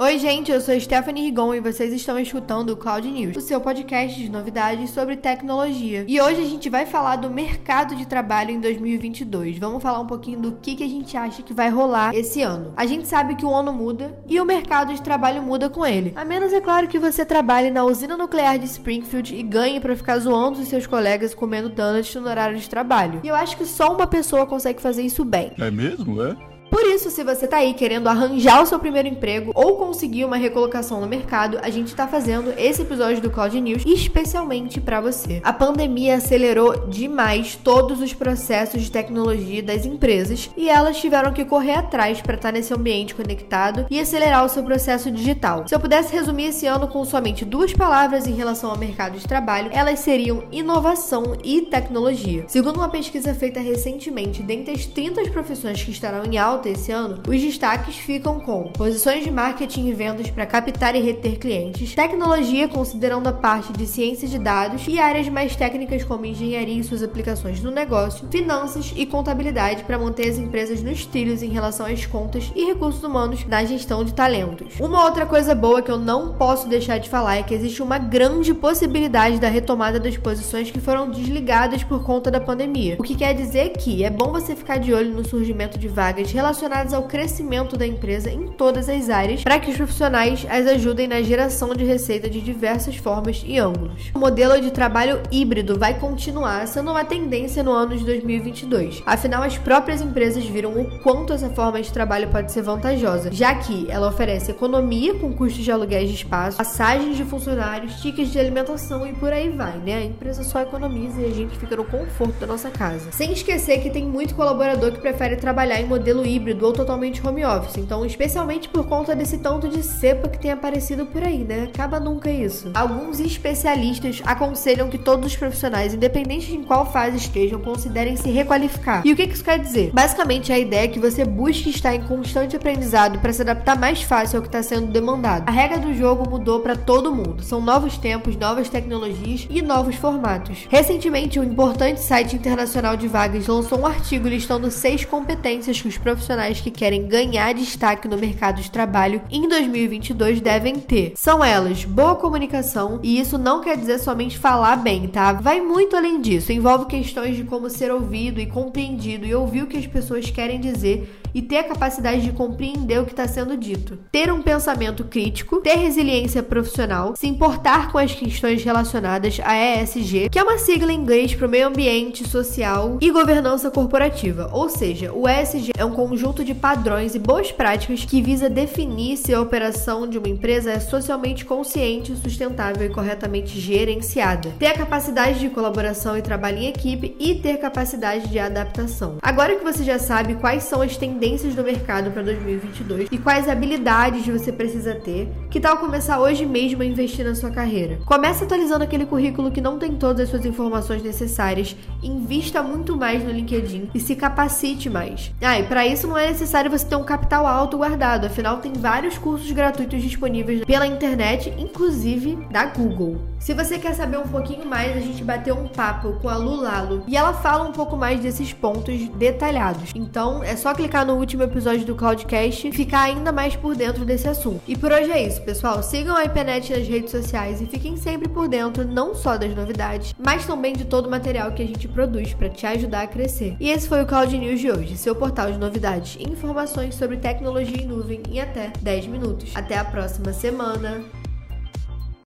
Oi, gente, eu sou Stephanie Rigon e vocês estão escutando o Cloud News, o seu podcast de novidades sobre tecnologia. E hoje a gente vai falar do mercado de trabalho em 2022. Vamos falar um pouquinho do que, que a gente acha que vai rolar esse ano. A gente sabe que o ano muda e o mercado de trabalho muda com ele. A menos, é claro, que você trabalhe na usina nuclear de Springfield e ganhe para ficar zoando os seus colegas comendo donuts no horário de trabalho. E eu acho que só uma pessoa consegue fazer isso bem. É mesmo, é? Por isso, se você tá aí querendo arranjar o seu primeiro emprego ou conseguir uma recolocação no mercado, a gente tá fazendo esse episódio do Cloud News especialmente para você. A pandemia acelerou demais todos os processos de tecnologia das empresas e elas tiveram que correr atrás para estar tá nesse ambiente conectado e acelerar o seu processo digital. Se eu pudesse resumir esse ano com somente duas palavras em relação ao mercado de trabalho, elas seriam inovação e tecnologia. Segundo uma pesquisa feita recentemente, dentre as 30 profissões que estarão em alta alta esse ano, os destaques ficam com posições de marketing e vendas para captar e reter clientes, tecnologia considerando a parte de ciência de dados e áreas mais técnicas como engenharia e suas aplicações no negócio, finanças e contabilidade para manter as empresas nos trilhos em relação às contas e recursos humanos na gestão de talentos. Uma outra coisa boa que eu não posso deixar de falar é que existe uma grande possibilidade da retomada das posições que foram desligadas por conta da pandemia. O que quer dizer que é bom você ficar de olho no surgimento de vagas relacionadas ao crescimento da empresa em todas as áreas, para que os profissionais as ajudem na geração de receita de diversas formas e ângulos. O modelo de trabalho híbrido vai continuar sendo uma tendência no ano de 2022. Afinal, as próprias empresas viram o quanto essa forma de trabalho pode ser vantajosa, já que ela oferece economia com custos de aluguéis de espaço, passagens de funcionários, tickets de alimentação e por aí vai, né? A empresa só economiza e a gente fica no conforto da nossa casa. Sem esquecer que tem muito colaborador que prefere trabalhar em modelo híbrido híbrido ou totalmente home office. Então, especialmente por conta desse tanto de cepa que tem aparecido por aí, né? Acaba nunca isso. Alguns especialistas aconselham que todos os profissionais, independente de qual fase estejam, considerem se requalificar. E o que isso quer dizer? Basicamente, a ideia é que você busque estar em constante aprendizado para se adaptar mais fácil ao que está sendo demandado. A regra do jogo mudou para todo mundo. São novos tempos, novas tecnologias e novos formatos. Recentemente, o importante site internacional de vagas lançou um artigo listando seis competências que os profissionais profissionais que querem ganhar destaque no mercado de trabalho em 2022 devem ter. São elas boa comunicação, e isso não quer dizer somente falar bem, tá? Vai muito além disso. Envolve questões de como ser ouvido e compreendido e ouvir o que as pessoas querem dizer e ter a capacidade de compreender o que está sendo dito. Ter um pensamento crítico, ter resiliência profissional, se importar com as questões relacionadas a ESG, que é uma sigla em inglês para o meio ambiente, social e governança corporativa. Ou seja, o ESG é um conjunto de padrões e boas práticas que visa definir se a operação de uma empresa é socialmente consciente, sustentável e corretamente gerenciada. Ter a capacidade de colaboração e trabalho em equipe e ter capacidade de adaptação. Agora que você já sabe quais são as tendências do mercado para 2022 e quais habilidades você precisa ter. Que tal começar hoje mesmo a investir na sua carreira? Comece atualizando aquele currículo que não tem todas as suas informações necessárias, invista muito mais no LinkedIn e se capacite mais. Ah, e para isso não é necessário você ter um capital alto guardado, afinal tem vários cursos gratuitos disponíveis pela internet, inclusive da Google. Se você quer saber um pouquinho mais, a gente bateu um papo com a Lulalo e ela fala um pouco mais desses pontos detalhados. Então é só clicar no último episódio do Cloudcast e ficar ainda mais por dentro desse assunto. E por hoje é isso, pessoal. Sigam a IPNET nas redes sociais e fiquem sempre por dentro não só das novidades, mas também de todo o material que a gente produz para te ajudar a crescer. E esse foi o Cloud News de hoje, seu portal de novidades e informações sobre tecnologia em nuvem em até 10 minutos. Até a próxima semana.